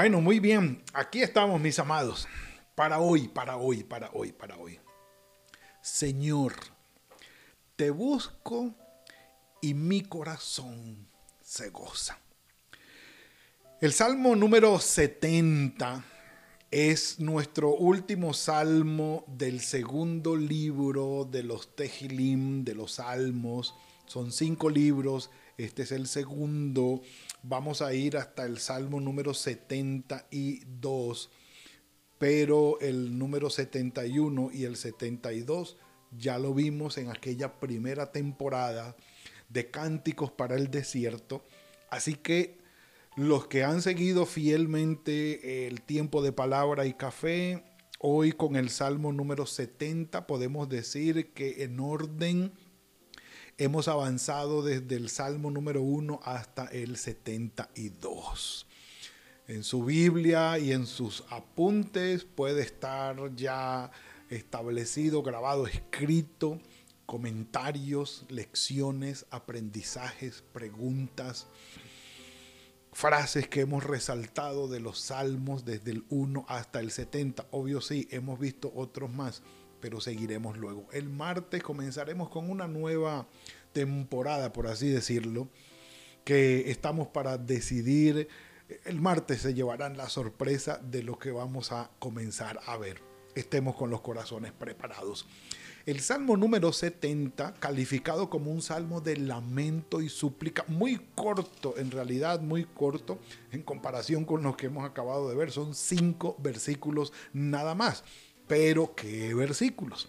Bueno, muy bien. Aquí estamos, mis amados. Para hoy, para hoy, para hoy, para hoy. Señor, te busco y mi corazón se goza. El Salmo número 70 es nuestro último salmo del segundo libro de los Tejilim, de los Salmos. Son cinco libros, este es el segundo. Vamos a ir hasta el Salmo número 72, pero el número 71 y el 72 ya lo vimos en aquella primera temporada de Cánticos para el Desierto. Así que los que han seguido fielmente el tiempo de palabra y café, hoy con el Salmo número 70 podemos decir que en orden Hemos avanzado desde el Salmo número 1 hasta el 72. En su Biblia y en sus apuntes puede estar ya establecido, grabado, escrito, comentarios, lecciones, aprendizajes, preguntas, frases que hemos resaltado de los salmos desde el 1 hasta el 70. Obvio sí, hemos visto otros más pero seguiremos luego. El martes comenzaremos con una nueva temporada, por así decirlo, que estamos para decidir. El martes se llevarán la sorpresa de lo que vamos a comenzar a ver. Estemos con los corazones preparados. El salmo número 70, calificado como un salmo de lamento y súplica, muy corto, en realidad muy corto, en comparación con lo que hemos acabado de ver, son cinco versículos nada más. Pero qué versículos.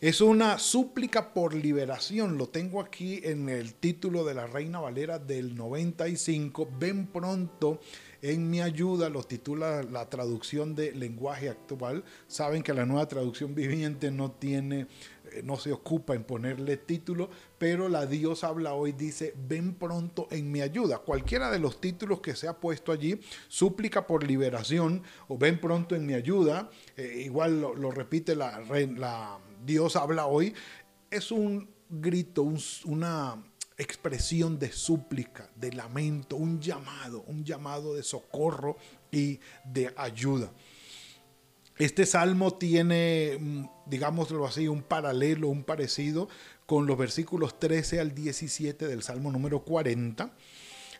Es una súplica por liberación. Lo tengo aquí en el título de la Reina Valera del 95. Ven pronto en mi ayuda. Lo titula la traducción de lenguaje actual. Saben que la nueva traducción viviente no tiene no se ocupa en ponerle título, pero la Dios habla hoy dice, ven pronto en mi ayuda. Cualquiera de los títulos que se ha puesto allí, súplica por liberación o ven pronto en mi ayuda, eh, igual lo, repite la, la, Dios habla hoy, es un grito, una expresión de súplica, de lamento, un llamado, un llamado de socorro y de ayuda. Este salmo tiene, mm, digámoslo así, un paralelo, un parecido con los versículos 13 al 17 del salmo número 40.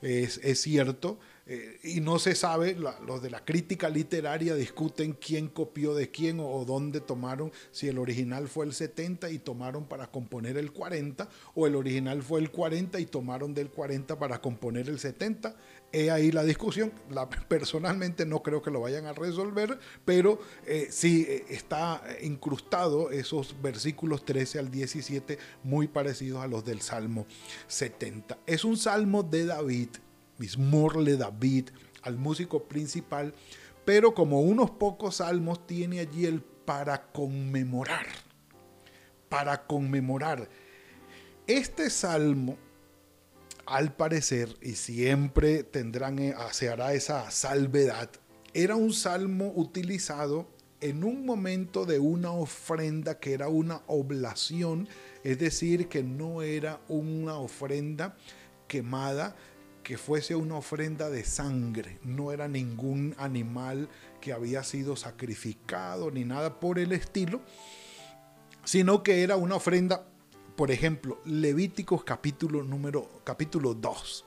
Es, es cierto, eh, y no se sabe, los de la crítica literaria discuten quién copió de quién o, dónde tomaron, si el original fue el 70 y tomaron para componer el 40, o el original fue el 40 y tomaron del 40 para componer el 70. He ahí la discusión, personalmente no creo que lo vayan a resolver, pero eh, sí eh, está incrustado esos versículos 13 al 17 muy parecidos a los del Salmo 70. Es un salmo de David Mismorle David, al músico principal, pero como unos pocos salmos tiene allí el para conmemorar, para conmemorar. Este salmo, al parecer, y siempre tendrán, eh, se hará esa salvedad, era un salmo utilizado en un momento de una ofrenda que era una oblación, es decir, que no era una ofrenda quemada, que fuese una ofrenda de sangre, no era ningún animal que había sido sacrificado ni nada por el estilo, sino que era una ofrenda, por ejemplo, Levíticos capítulo número capítulo 2.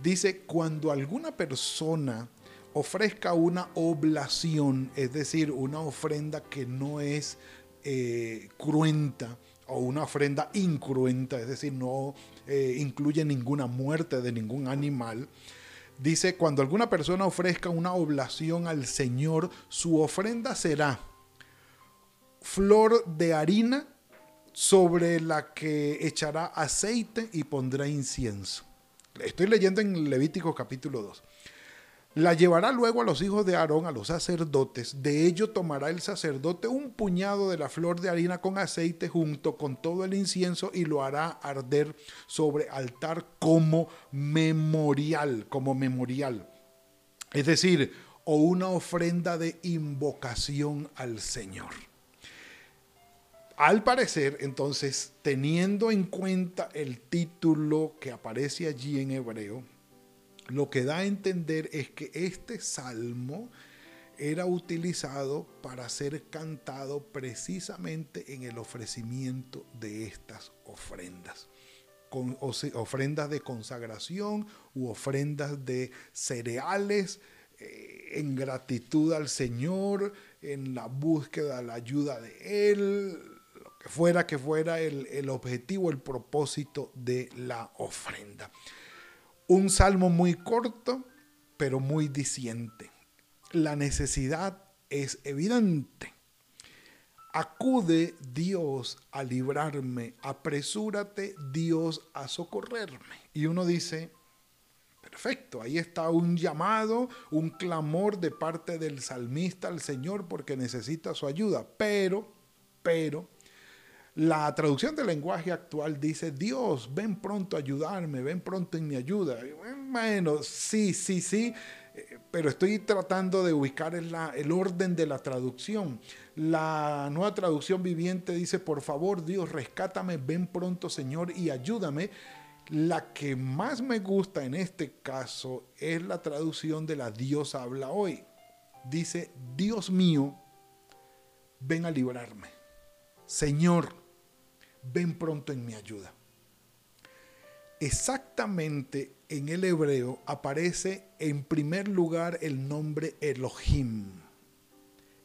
Dice, cuando alguna persona ofrezca una oblación, es decir, una ofrenda que no es eh, cruenta, o una ofrenda incruenta, es decir, no eh, incluye ninguna muerte de ningún animal. Dice, cuando alguna persona ofrezca una oblación al Señor, su ofrenda será flor de harina sobre la que echará aceite y pondrá incienso. Estoy leyendo en Levítico capítulo 2. La llevará luego a los hijos de Aarón, a los sacerdotes. De ello tomará el sacerdote un puñado de la flor de harina con aceite junto con todo el incienso y lo hará arder sobre altar como memorial, como memorial. Es decir, o una ofrenda de invocación al Señor. Al parecer, entonces, teniendo en cuenta el título que aparece allí en hebreo, lo que da a entender es que este salmo era utilizado para ser cantado precisamente en el ofrecimiento de estas ofrendas. Ofrendas de consagración u ofrendas de cereales eh, en gratitud al Señor, en la búsqueda de la ayuda de Él, lo que fuera que fuera el, el objetivo, el propósito de la ofrenda. Un salmo muy corto, pero muy diciente. La necesidad es evidente. Acude Dios a librarme, apresúrate Dios a socorrerme. Y uno dice, perfecto, ahí está un llamado, un clamor de parte del salmista al Señor porque necesita su ayuda. Pero, pero, la traducción del lenguaje actual dice, Dios, ven pronto a ayudarme, ven pronto en mi ayuda. Bueno, sí, sí, sí, eh, pero estoy tratando de ubicar el, orden de la traducción. La nueva traducción viviente dice, por favor, Dios, rescátame, ven pronto, Señor, y ayúdame. La que más me gusta en este caso es la traducción de la Dios habla hoy. Dice, Dios mío, ven a librarme. Señor, ven pronto en mi ayuda. Exactamente en el hebreo aparece en primer lugar el nombre Elohim.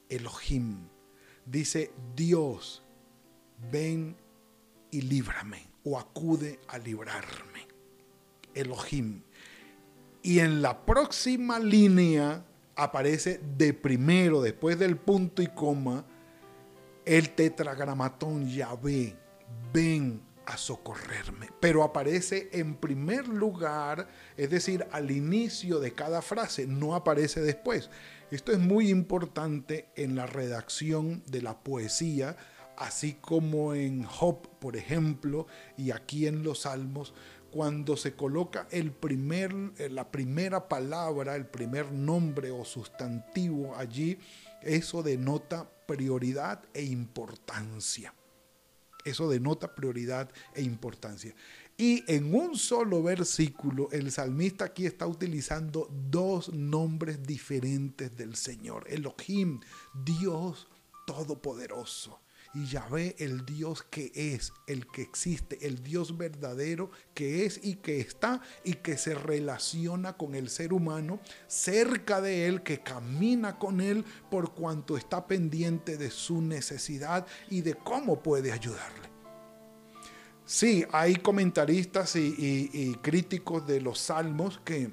Elohim. Dice Dios, ven y líbrame o acude a librarme. Elohim. Y en la próxima línea aparece de primero, después del punto y coma, el tetragramatón Yahvé, ven a socorrerme. Pero aparece en primer lugar, es decir, al inicio de cada frase, no aparece después. Esto es muy importante en la redacción de la poesía, así como en Job, por ejemplo, y aquí en los Salmos, cuando se coloca el primer, eh, la primera palabra, el primer nombre o sustantivo allí, eso denota prioridad e importancia. Eso denota prioridad e importancia. Y en un solo versículo, el salmista aquí está utilizando dos nombres diferentes del Señor. Elohim, Dios Todopoderoso y Yahvé, el Dios que es, el que existe, el Dios verdadero que es y que está y que se relaciona con el ser humano, cerca de él, que camina con él por cuanto está pendiente de su necesidad y de cómo puede ayudarle. Sí, hay comentaristas y, críticos de los salmos que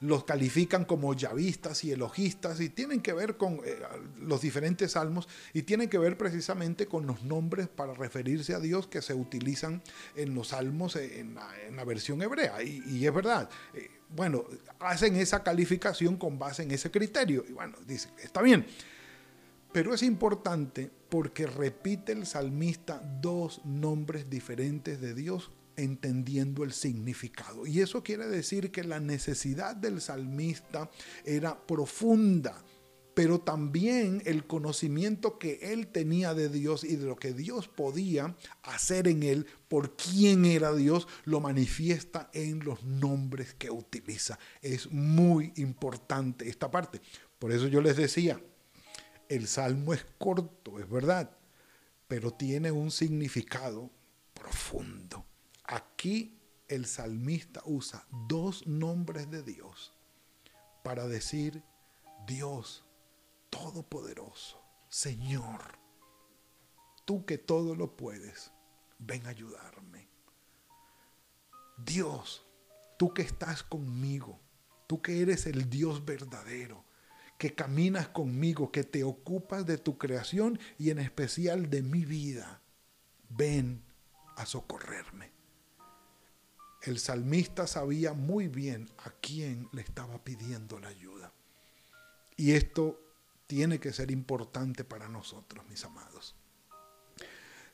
los califican como yavistas y elogistas y tienen que ver con eh, los diferentes salmos y tienen que ver precisamente con los nombres para referirse a Dios que se utilizan en los salmos eh, en la, versión hebrea. Y, es verdad, eh, bueno, hacen esa calificación con base en ese criterio. Y bueno, dice, está bien. Pero es importante porque repite el salmista dos nombres diferentes de Dios entendiendo el significado. Y eso quiere decir que la necesidad del salmista era profunda, pero también el conocimiento que él tenía de Dios y de lo que Dios podía hacer en él, por quién era Dios, lo manifiesta en los nombres que utiliza. Es muy importante esta parte. Por eso yo les decía, el salmo es corto, es verdad, pero tiene un significado profundo. Aquí el salmista usa dos nombres de Dios para decir Dios Todopoderoso, Señor, tú que todo lo puedes, ven a ayudarme. Dios, tú que estás conmigo, tú que eres el Dios verdadero, que caminas conmigo, que te ocupas de tu creación y en especial de mi vida. ven a socorrerme. El salmista sabía muy bien a quién le estaba pidiendo la ayuda. Y esto tiene que ser importante para nosotros, mis amados.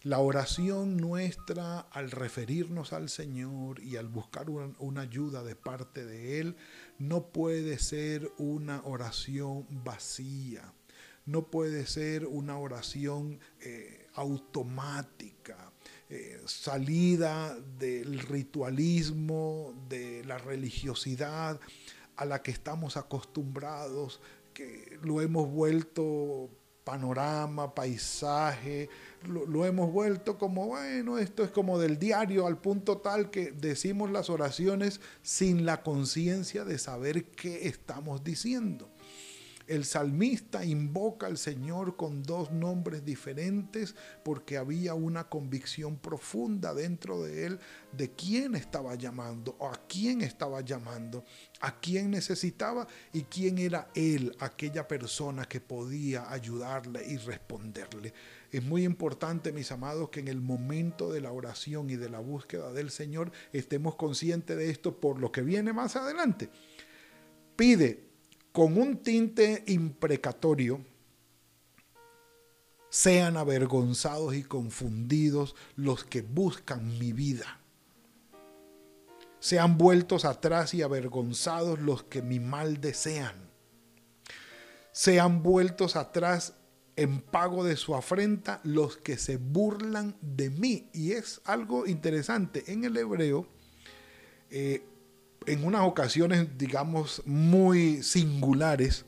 La oración nuestra al referirnos al Señor y al buscar una, ayuda de parte de Él no puede ser una oración vacía, no puede ser una oración eh, automática, eh, salida del ritualismo, de la religiosidad a la que estamos acostumbrados, que lo hemos vuelto panorama, paisaje, lo, hemos vuelto como, bueno, esto es como del diario al punto tal que decimos las oraciones sin la conciencia de saber qué estamos diciendo. El salmista invoca al Señor con dos nombres diferentes porque había una convicción profunda dentro de él de quién estaba llamando, o a quién estaba llamando, a quién necesitaba y quién era él, aquella persona que podía ayudarle y responderle. Es muy importante, mis amados, que en el momento de la oración y de la búsqueda del Señor estemos conscientes de esto por lo que viene más adelante. Pide con un tinte imprecatorio, sean avergonzados y confundidos los que buscan mi vida. Sean vueltos atrás y avergonzados los que mi mal desean. Sean vueltos atrás en pago de su afrenta los que se burlan de mí. Y es algo interesante. En el hebreo, eh, en unas ocasiones, digamos, muy singulares,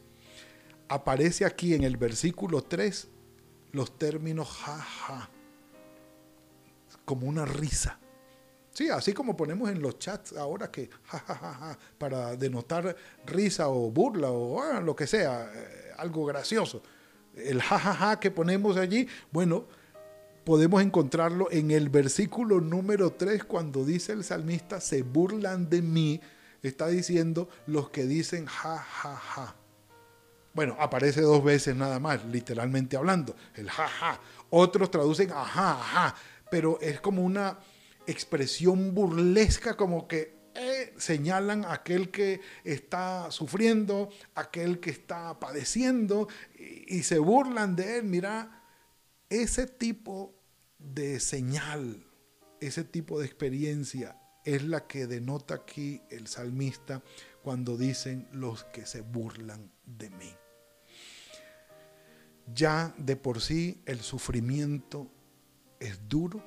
aparece aquí en el versículo 3 los términos jaja, como una risa. Sí, así como ponemos en los chats ahora que jajaja, para denotar risa o burla o ah, lo que sea, eh, algo gracioso. El jajaja que ponemos allí, bueno, podemos encontrarlo en el versículo número 3 cuando dice el salmista, se burlan de mí, está diciendo los que dicen ja, ja, ja. Bueno, aparece dos veces nada más, literalmente hablando, el ja, ja. Otros traducen ajá, ajá, pero es como una expresión burlesca, como que eh, señalan aquel que está sufriendo, aquel que está padeciendo y se burlan de él. Mira, ese tipo de señal, ese tipo de experiencia es la que denota aquí el salmista cuando dicen los que se burlan de mí. Ya de por sí el sufrimiento es duro,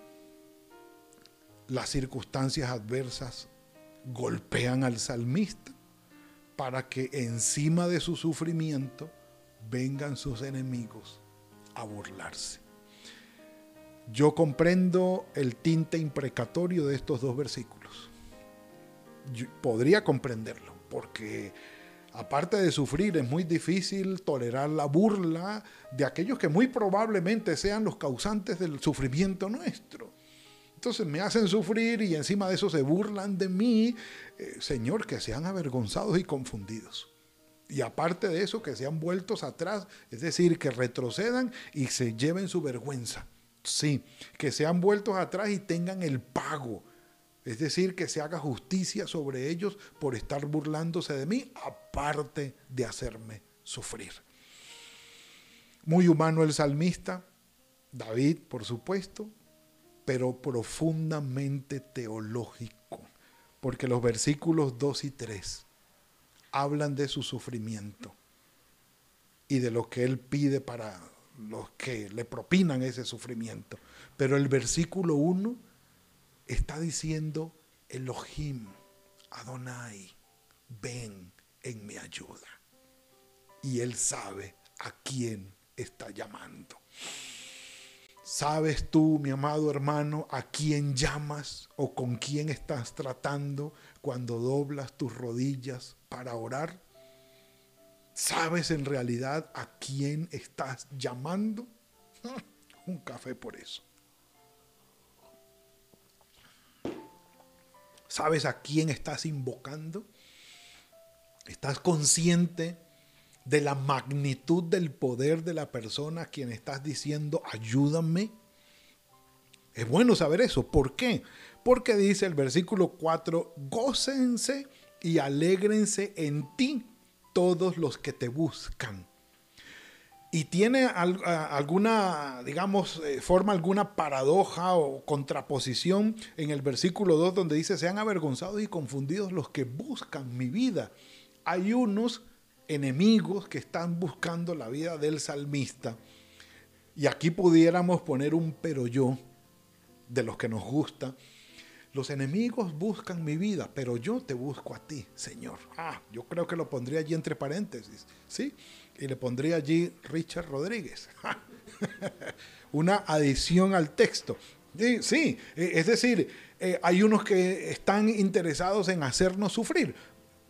las circunstancias adversas golpean al salmista para que encima de su sufrimiento vengan sus enemigos a burlarse. Yo comprendo el tinte imprecatorio de estos dos versículos. podría comprenderlo, porque aparte de sufrir, es muy difícil tolerar la burla de aquellos que muy probablemente sean los causantes del sufrimiento nuestro. Entonces me hacen sufrir y encima de eso se burlan de mí. Eh, señor, que sean avergonzados y confundidos. Y aparte de eso, que sean vueltos atrás, es decir, que retrocedan y se lleven su vergüenza. Sí, que sean vueltos atrás y tengan el pago. Es decir, que se haga justicia sobre ellos por estar burlándose de mí, aparte de hacerme sufrir. Muy humano el salmista, David, por supuesto, pero profundamente teológico, porque los versículos 2 y 3 hablan de su sufrimiento y de lo que él pide para los que le propinan ese sufrimiento. Pero el versículo 1 está diciendo, Elohim, Adonai, ven en mi ayuda. Y él sabe a quién está llamando. ¿Sabes tú, mi amado hermano, a quién llamas o con quién estás tratando cuando doblas tus rodillas para orar? ¿Sabes en realidad a quién estás llamando? Un café por eso. ¿Sabes a quién estás invocando? ¿Estás consciente de la magnitud del poder de la persona a quien estás diciendo, ayúdame? Es bueno saber eso. ¿Por qué? Porque dice el versículo 4, gócense y alégrense en ti todos los que te buscan. Y tiene alguna, digamos, eh, forma alguna paradoja o contraposición en el versículo 2 donde dice, sean avergonzados y confundidos los que buscan mi vida. Hay unos enemigos que están buscando la vida del salmista. Y aquí pudiéramos poner un pero yo de los que nos gusta. Los enemigos buscan mi vida, pero yo te busco a ti, Señor. Ah, yo creo que lo pondría allí entre paréntesis, ¿sí? Y le pondría allí Richard Rodríguez. Una adición al texto. Sí, e, es decir, eh, hay unos que están interesados en hacernos sufrir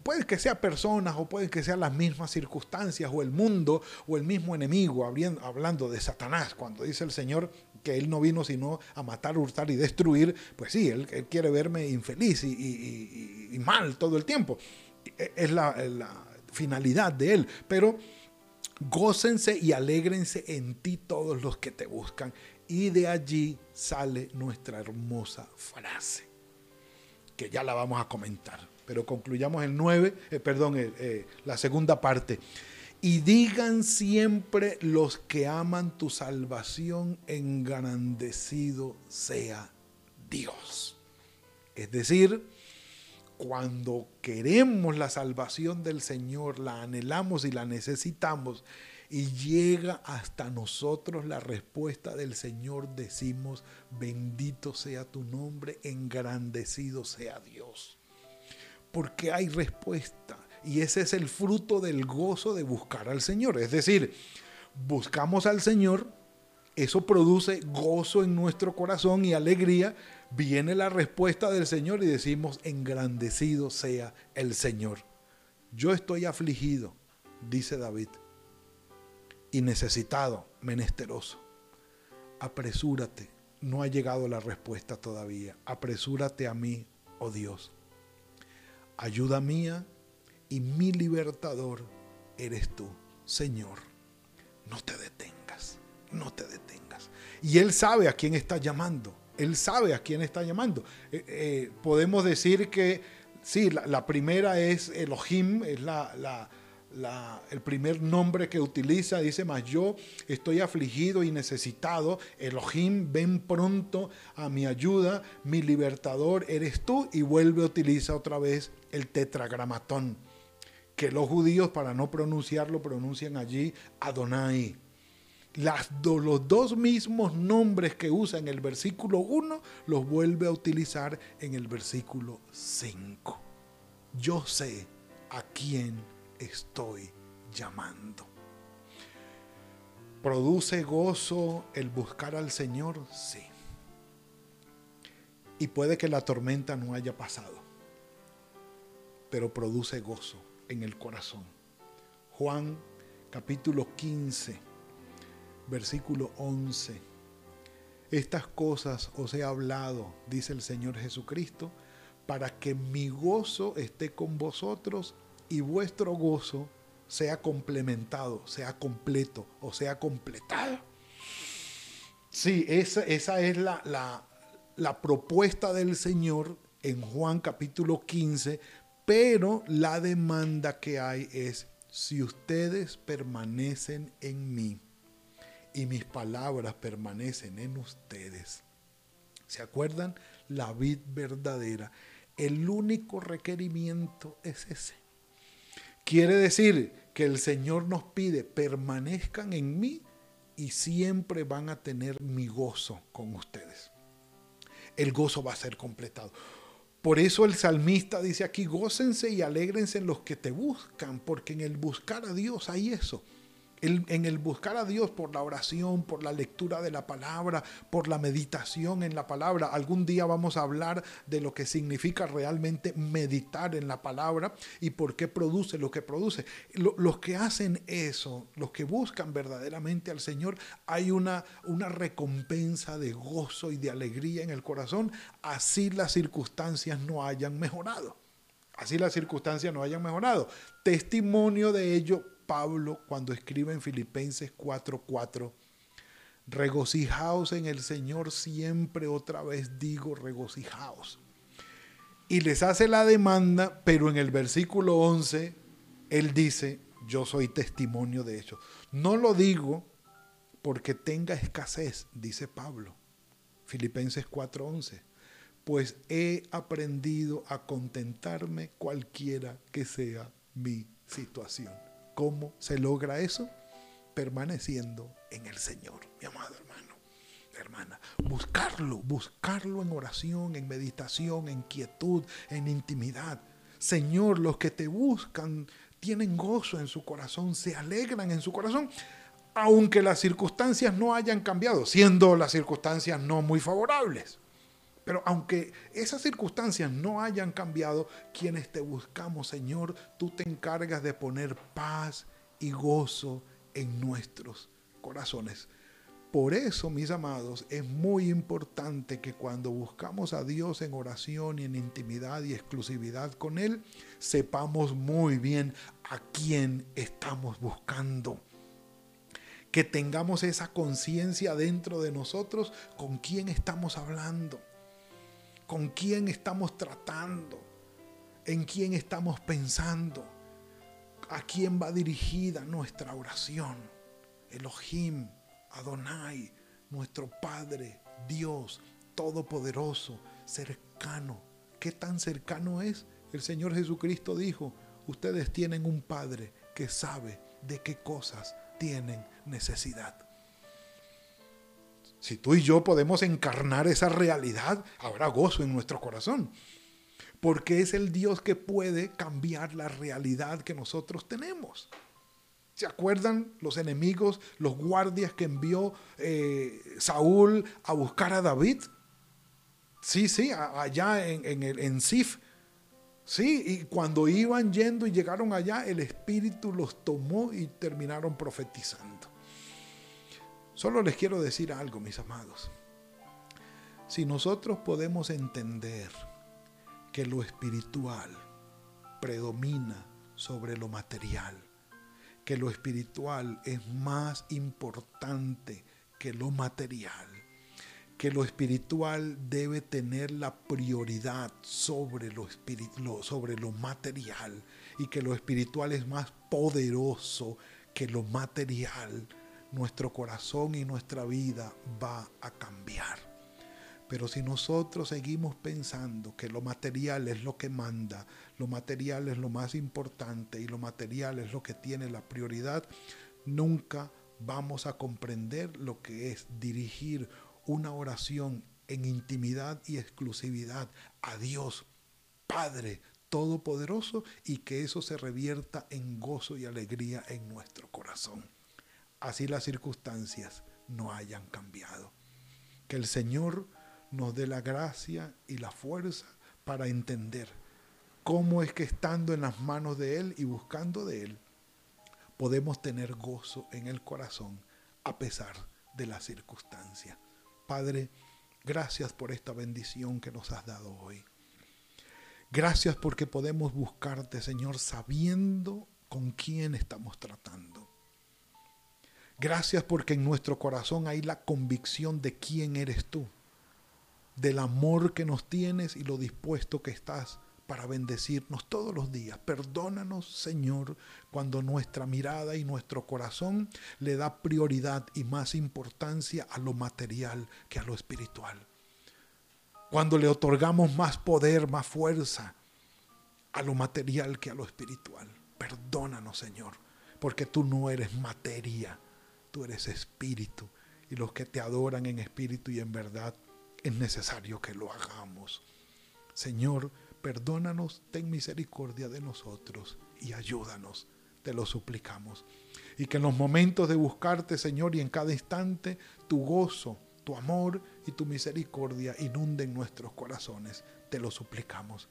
puede que sea personas o puede que sean las mismas circunstancias o el mundo o el mismo enemigo, hablando de Satanás, cuando dice el Señor que Él no vino sino a matar, hurtar y destruir, pues sí, Él, quiere verme infeliz y, mal todo el tiempo. E, es la, la finalidad de Él, pero gócense y alégrense en ti todos los que te buscan. Y de allí sale nuestra hermosa frase, que ya la vamos a comentar pero concluyamos el 9, eh, perdón, eh, la segunda parte. Y digan siempre los que aman tu salvación, engrandecido sea Dios. Es decir, cuando queremos la salvación del Señor, la anhelamos y la necesitamos, y llega hasta nosotros la respuesta del Señor, decimos, bendito sea tu nombre, engrandecido sea Dios porque hay respuesta. Y ese es el fruto del gozo de buscar al Señor. Es decir, buscamos al Señor, eso produce gozo en nuestro corazón y alegría. Viene la respuesta del Señor y decimos, engrandecido sea el Señor. Yo estoy afligido, dice David, y necesitado, menesteroso. Apresúrate, no ha llegado la respuesta todavía. Apresúrate a mí, oh Dios ayuda mía y mi libertador eres tú, Señor. No te detengas, no te detengas. Y Él sabe a quién está llamando, Él sabe a quién está llamando. Eh, eh, podemos decir que, sí, la, primera es Elohim, es la el primer nombre que utiliza, dice, más yo estoy afligido y necesitado, Elohim, ven pronto a mi ayuda, mi libertador eres tú, y vuelve a utilizar otra vez el tetragramatón, que los judíos para no pronunciarlo pronuncian allí Adonai. Las los dos mismos nombres que usa en el versículo 1 los vuelve a utilizar en el versículo 5. Yo sé a quién estoy llamando. ¿Produce gozo el buscar al Señor? Sí. Y puede que la tormenta no haya pasado, pero produce gozo en el corazón. Juan capítulo 15, versículo 11. Estas cosas os he hablado, dice el Señor Jesucristo, para que mi gozo esté con vosotros y vuestro gozo sea complementado, sea completo o sea completado. Sí, esa, esa es la, la, la propuesta del Señor en Juan capítulo 15, pero la demanda que hay es, si ustedes permanecen en mí y mis palabras permanecen en ustedes, ¿se acuerdan? La vid verdadera. El único requerimiento es ese Quiere decir que el Señor nos pide, permanezcan en mí y siempre van a tener mi gozo con ustedes. El gozo va a ser completado. Por eso el salmista dice aquí, gócense y alégrense en los que te buscan, porque en el buscar a Dios hay eso en el buscar a Dios por la oración, por la lectura de la palabra, por la meditación en la palabra. Algún día vamos a hablar de lo que significa realmente meditar en la palabra y por qué produce lo que produce. los que hacen eso, los que buscan verdaderamente al Señor, hay una, una recompensa de gozo y de alegría en el corazón, así las circunstancias no hayan mejorado. Así las circunstancias no hayan mejorado. Testimonio de ello Pablo cuando escribe en Filipenses 4:4, Regocijaos en el Señor siempre, otra vez digo, regocijaos. Y les hace la demanda, pero en el versículo 11, Él dice, yo soy testimonio de hecho. No lo digo porque tenga escasez, dice Pablo. Filipenses 4:11. Pues he aprendido a contentarme cualquiera que sea mi situación. ¿Cómo se logra eso? Permaneciendo en el Señor, mi amado hermano, hermana. Buscarlo, buscarlo en oración, en meditación, en quietud, en intimidad. Señor, los que te buscan tienen gozo en su corazón, se alegran en su corazón, aunque las circunstancias no hayan cambiado, siendo las circunstancias no muy favorables. Pero aunque esas circunstancias no hayan cambiado, quienes te buscamos, Señor, tú te encargas de poner paz y gozo en nuestros corazones. Por eso, mis amados, es muy importante que cuando buscamos a Dios en oración y en intimidad y exclusividad con Él, sepamos muy bien a quién estamos buscando. Que tengamos esa conciencia dentro de nosotros con quién estamos hablando, con quién estamos tratando, en quién estamos pensando, a quién va dirigida nuestra oración. Elohim, Adonai, nuestro Padre, Dios Todopoderoso, cercano. ¿Qué tan cercano es? El Señor Jesucristo dijo, ustedes tienen un Padre que sabe de qué cosas tienen necesidad. Si tú y yo podemos encarnar esa realidad, habrá gozo en nuestro corazón. Porque es el Dios que puede cambiar la realidad que nosotros tenemos. ¿Se acuerdan los enemigos, los guardias que envió eh, Saúl a buscar a David? Sí, sí, allá en, en, en Sif. Sí, y cuando iban yendo y llegaron allá, el Espíritu los tomó y terminaron profetizando. Solo les quiero decir algo, mis amados. Si nosotros podemos entender que lo espiritual predomina sobre lo material, que lo espiritual es más importante que lo material, que lo espiritual debe tener la prioridad sobre lo, sobre lo material y que lo espiritual es más poderoso que lo material, nuestro corazón y nuestra vida va a cambiar. Pero si nosotros seguimos pensando que lo material es lo que manda, lo material es lo más importante y lo material es lo que tiene la prioridad, nunca vamos a comprender lo que es dirigir una oración en intimidad y exclusividad a Dios Padre Todopoderoso y que eso se revierta en gozo y alegría en nuestro corazón. Así las circunstancias no hayan cambiado. Que el Señor nos dé la gracia y la fuerza para entender cómo es que estando en las manos de Él y buscando de Él, podemos tener gozo en el corazón a pesar de las circunstancias. Padre, gracias por esta bendición que nos has dado hoy. Gracias porque podemos buscarte, Señor, sabiendo con quién estamos tratando. Gracias porque en nuestro corazón hay la convicción de quién eres tú, del amor que nos tienes y lo dispuesto que estás para bendecirnos todos los días. Perdónanos, Señor, cuando nuestra mirada y nuestro corazón le da prioridad y más importancia a lo material que a lo espiritual. Cuando le otorgamos más poder, más fuerza a lo material que a lo espiritual. Perdónanos, Señor, porque tú no eres materia, tú eres espíritu. Y los que te adoran en espíritu y en verdad, es necesario que lo hagamos. Señor, perdónanos, ten misericordia de nosotros y ayúdanos, te lo suplicamos. Y que en los momentos de buscarte, Señor, y en cada instante, tu gozo, tu amor y tu misericordia inunden nuestros corazones, te lo suplicamos.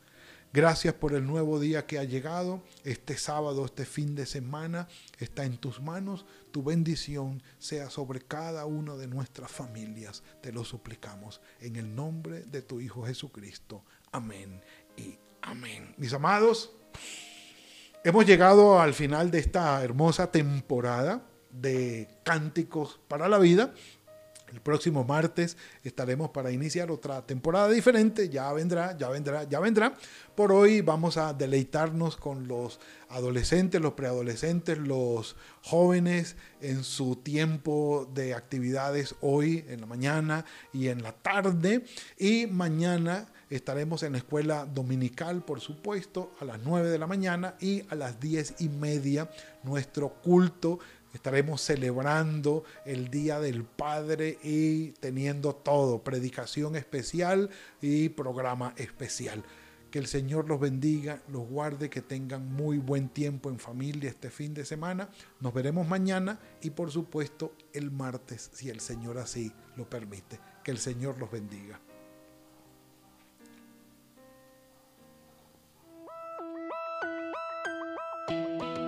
Gracias por el nuevo día que ha llegado. Este sábado, este fin de semana está en tus manos. Tu bendición sea sobre cada una de nuestras familias. Te lo suplicamos en el nombre de tu Hijo Jesucristo. Amén y amén. Mis amados, hemos llegado al final de esta hermosa temporada de cánticos para la vida El próximo martes estaremos para iniciar otra temporada diferente. Ya vendrá, ya vendrá, ya vendrá. Por hoy vamos a deleitarnos con los adolescentes, los preadolescentes, los jóvenes en su tiempo de actividades hoy, en la mañana y en la tarde. Y mañana estaremos en la escuela dominical, por supuesto, a las 9 de la mañana y a las 10 y media nuestro culto Estaremos celebrando el Día del Padre y teniendo todo, predicación especial y programa especial. Que el Señor los bendiga, los guarde, que tengan muy buen tiempo en familia este fin de semana. Nos veremos mañana y por supuesto el martes, si el Señor así lo permite. Que el Señor los bendiga.